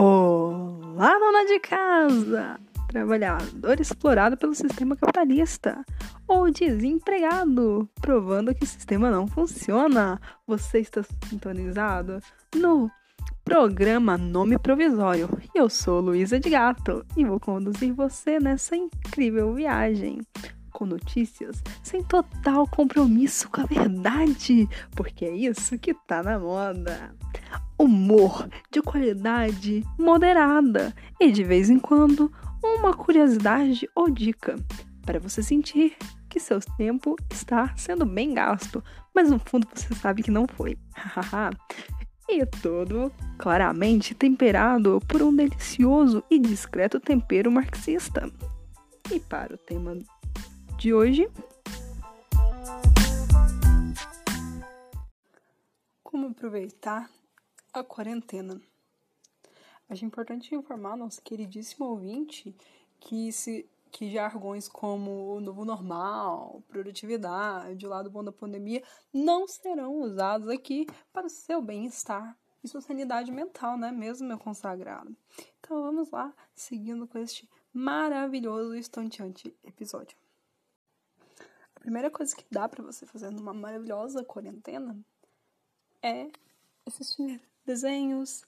Olá, dona de casa! Trabalhador explorado pelo sistema capitalista ou desempregado, provando que o sistema não funciona. Você está sintonizado no programa Nome Provisório. Eu sou Luísa de Gato e vou conduzir você nessa incrível viagem com notícias sem total compromisso com a verdade, porque é isso que tá na moda. Humor de qualidade moderada e de vez em quando uma curiosidade ou dica para você sentir que seu tempo está sendo bem gasto, mas no fundo você sabe que não foi. e todo claramente temperado por um delicioso e discreto tempero marxista. E para o tema de hoje. Como aproveitar a quarentena? Acho importante informar nosso queridíssimo ouvinte que se que jargões como o novo normal, produtividade, o lado bom da pandemia não serão usados aqui para o seu bem-estar e sua sanidade mental, né? Mesmo meu consagrado. Então vamos lá, seguindo com este maravilhoso e estonteante episódio. A primeira coisa que dá para você fazer numa maravilhosa quarentena é assistir desenhos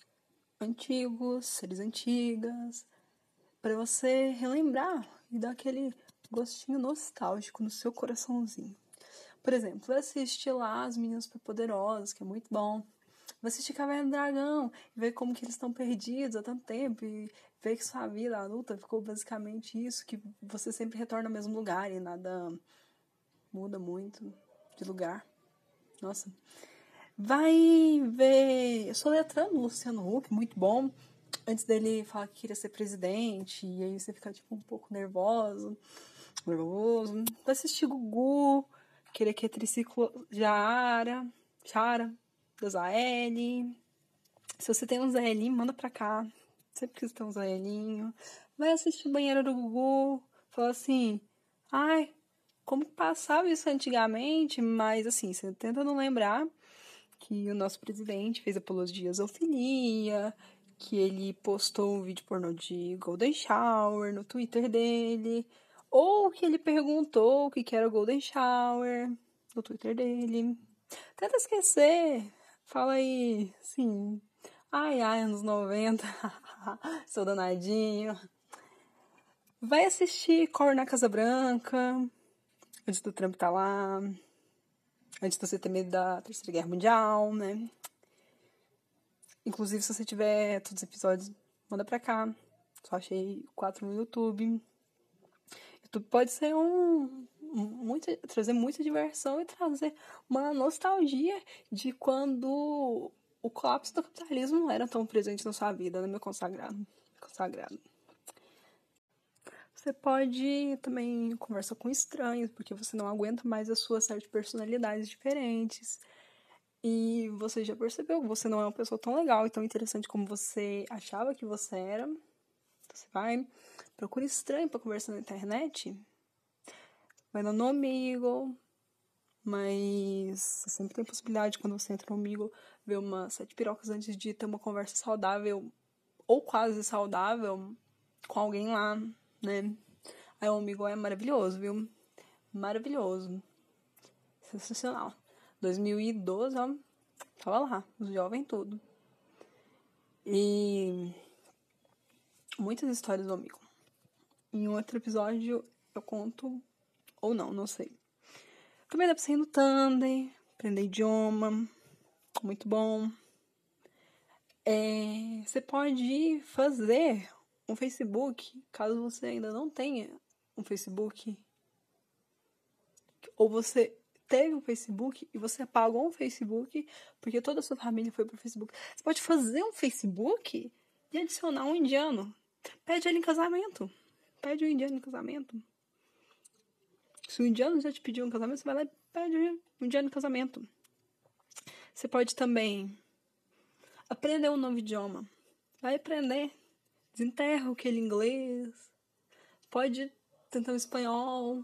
antigos, séries antigas, para você relembrar e dar aquele gostinho nostálgico no seu coraçãozinho. Por exemplo, assistir lá As Meninas Superpoderosas, que é muito bom. Vai assistir Caverna do Dragão e ver como que eles estão perdidos há tanto tempo e ver que sua vida adulta ficou basicamente isso, que você sempre retorna ao mesmo lugar e nada muda muito de lugar. Nossa. Vai ver. Eu sou letrando o Luciano Huck, muito bom. Antes dele falar que queria ser presidente, e aí você fica tipo um pouco nervoso. Nervoso. Vai assistir Gugu, que é triciclo Jara, Chara, da Zael. Se você tem um Zaelinho, manda pra cá. Sempre quis ter um Zaelinho. Vai assistir o banheiro do Gugu. Fala assim: ai, como passava isso antigamente, mas assim, você tenta não lembrar que o nosso presidente fez apologia à zoofilia, que ele postou um vídeo pornô de Golden Shower no Twitter dele, ou que ele perguntou o que era o Golden Shower no Twitter dele. Tenta esquecer. Fala aí, sim. Ai, ai, anos 90. Sou danadinho. Vai assistir Cor na Casa Branca antes do Trump tá lá, antes de você ter medo da Terceira Guerra Mundial, né? Inclusive, se você tiver todos os episódios, manda pra cá. Só achei quatro no YouTube. YouTube pode ser um, muito, trazer muita diversão e trazer uma nostalgia de quando o colapso do capitalismo não era tão presente na sua vida, né, meu consagrado? Consagrado. Você pode também conversar com estranhos, porque você não aguenta mais as suas sete personalidades diferentes. E você já percebeu que você não é uma pessoa tão legal e tão interessante como você achava que você era. Você vai, procura estranho para conversar na internet. Vai no amigo, mas sempre tem possibilidade quando você entra no amigo ver umas sete pirocas antes de ter uma conversa saudável ou quase saudável com alguém lá né? Aí o amigo é maravilhoso, viu? Maravilhoso. Sensacional. 2012, ó, tava lá, os jovens tudo. E muitas histórias do amigo. Em outro episódio eu conto, ou não, não sei. Também dá pra você ir no Thunder, aprender idioma, muito bom. É, você pode fazer um Facebook, caso você ainda não tenha um Facebook, ou você teve um Facebook e você apagou um Facebook porque toda a sua família foi pro Facebook. Você pode fazer um Facebook e adicionar um indiano. Pede ele em casamento. Pede o um indiano em casamento. Se o indiano já te pediu um casamento, você vai lá e pede um indiano em casamento. Você pode também aprender um novo idioma. Vai aprender. Desenterra aquele inglês. Pode tentar um espanhol.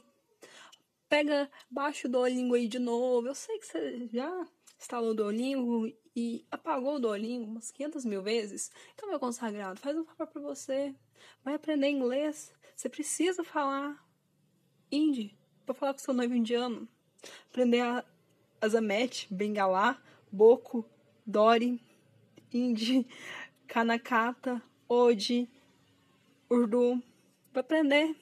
Pega, baixa o Duolingo aí de novo. Eu sei que você já instalou o Duolingo e apagou o Duolingo umas 500 mil vezes, então, meu consagrado, faz um favor pra você. Vai aprender inglês. Você precisa falar hindi pra falar com seu noivo indiano. Aprender a, Azamet, Bengalá, Boco, Dori, Hindi, Kanakata, Odi, Urdu. Vai aprender.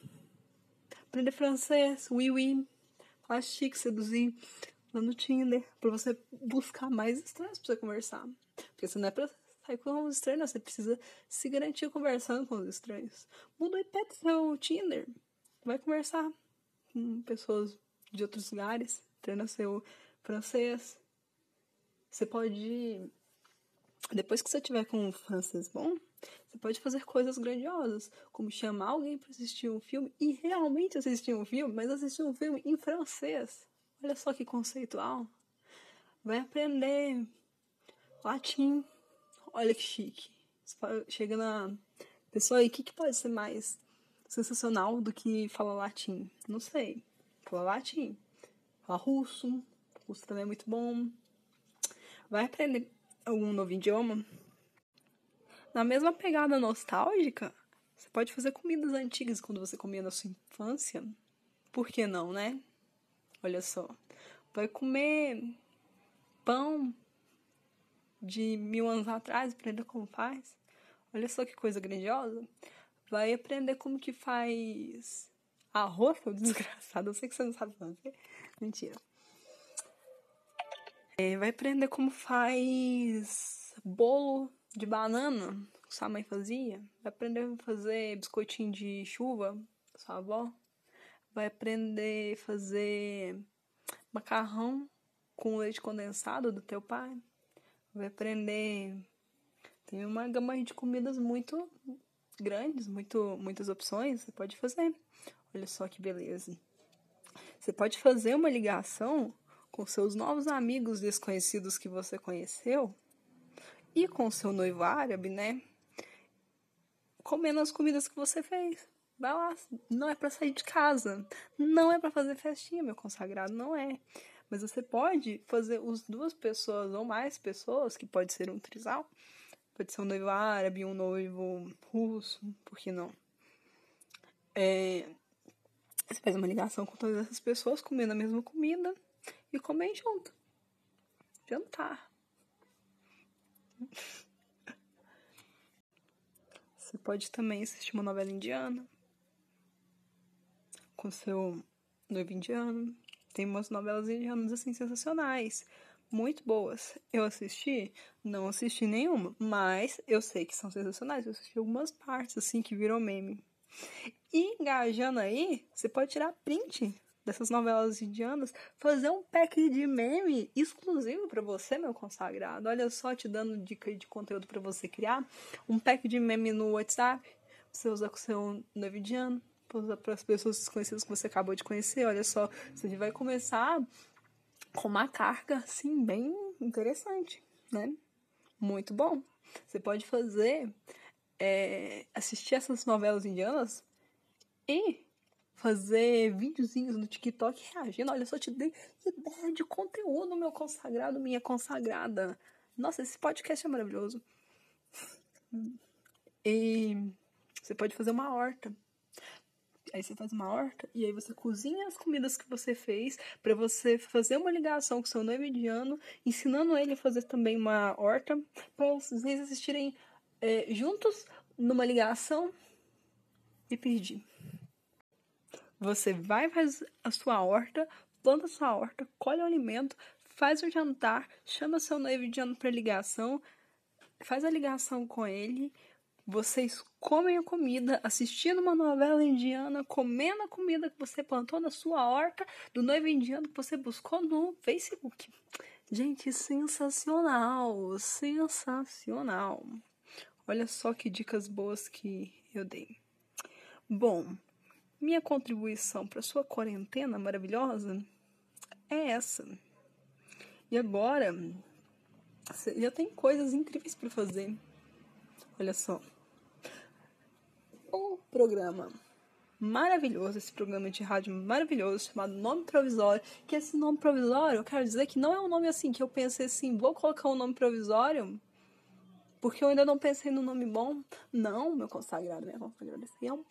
Aprender francês, oui, oui. Falar chique, seduzir lá no Tinder. Pra você buscar mais estranhos pra você conversar. Porque você não é pra sair com os estranhos, você precisa se garantir conversando com os estranhos. Muda o IP do seu Tinder. Vai conversar com pessoas de outros lugares. Treina seu francês. Você pode. Depois que você tiver com um francês bom, você pode fazer coisas grandiosas, como chamar alguém para assistir um filme e realmente assistir um filme, mas assistir um filme em francês. Olha só que conceitual. Vai aprender latim. Olha que chique. Chega na pessoa aí, o que, que pode ser mais sensacional do que falar latim? Não sei. Falar latim. Falar russo. Russo também é muito bom. Vai aprender algum novo idioma. Na mesma pegada nostálgica, você pode fazer comidas antigas quando você comia na sua infância. Por que não, né? Olha só. Vai comer pão de mil anos atrás, aprender como faz. Olha só que coisa grandiosa. Vai aprender como que faz arroz, seu desgraçado. Eu sei que você não sabe fazer. Mentira. É, vai aprender como faz bolo de banana, que sua mãe fazia. Vai aprender a fazer biscoitinho de chuva, sua avó. Vai aprender a fazer macarrão com leite condensado do teu pai. Vai aprender. Tem uma gama de comidas muito grandes, muito, muitas opções. Você pode fazer. Olha só que beleza. Você pode fazer uma ligação com seus novos amigos desconhecidos que você conheceu e com seu noivo árabe, né? Comendo as comidas que você fez. Vai lá, não é para sair de casa, não é para fazer festinha, meu consagrado, não é. Mas você pode fazer os duas pessoas ou mais pessoas, que pode ser um trisal, pode ser um noivo árabe, um noivo russo, por que não? É, você faz uma ligação com todas essas pessoas, comendo a mesma comida, e comer junto. Jantar. Você pode também assistir uma novela indiana com seu noivo indiano. Tem umas novelas indianas assim sensacionais, muito boas. Eu assisti, não assisti nenhuma, mas eu sei que são sensacionais. Eu assisti algumas partes assim que viram meme. E engajando aí, você pode tirar print dessas novelas indianas, fazer um pack de meme exclusivo para você, meu consagrado. Olha só, te dando dica de conteúdo para você criar. Um pack de meme no WhatsApp, você usa com seu noivo indiano, usa para as pessoas desconhecidas que você acabou de conhecer. Olha só, você vai começar com uma carga, assim, bem interessante, né? Muito bom. Você pode fazer, é, assistir essas novelas indianas e fazer videozinhos no TikTok reagindo. Olha só, te dei ideia de conteúdo, meu consagrado, minha consagrada. Nossa, esse podcast é maravilhoso. E você pode fazer uma horta. Aí você faz uma horta e aí você cozinha as comidas que você fez para você fazer uma ligação com seu noivo indiano, ensinando ele a fazer também uma horta, para vocês assistirem é, juntos numa ligação. E perdi. Você vai fazer a sua horta, planta a sua horta, colhe o alimento, faz o jantar, chama seu noivo de ano para ligação, faz a ligação com ele, vocês comem a comida, assistindo uma novela indiana, comendo a comida que você plantou na sua horta, do noivo indiano que você buscou no Facebook. Gente, sensacional! Sensacional! Olha só que dicas boas que eu dei. Bom, minha contribuição para sua quarentena maravilhosa é essa. E agora, já tem coisas incríveis para fazer. Olha só. O programa maravilhoso, esse programa de rádio maravilhoso chamado Nome Provisório. Que esse nome provisório, eu quero dizer que não é um nome assim que eu pensei assim, vou colocar um nome provisório porque eu ainda não pensei no nome bom. Não, meu consagrado, minha consagrada, esse é um,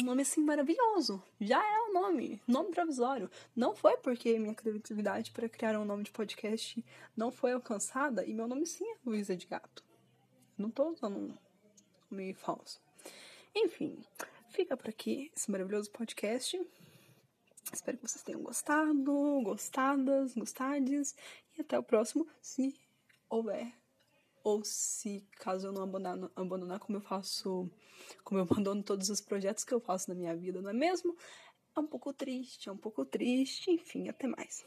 um nome assim maravilhoso. Já é um nome, nome provisório. Não foi porque minha criatividade para criar um nome de podcast não foi alcançada e meu nome sim é Luísa de Gato. Não tô usando um nome falso. Enfim, fica por aqui esse maravilhoso podcast. Espero que vocês tenham gostado, gostadas, gostades. E até o próximo, se houver. Ou se, caso eu não abandonar, abandonar como eu faço, como eu abandono todos os projetos que eu faço na minha vida, não é mesmo? É um pouco triste, é um pouco triste. Enfim, até mais.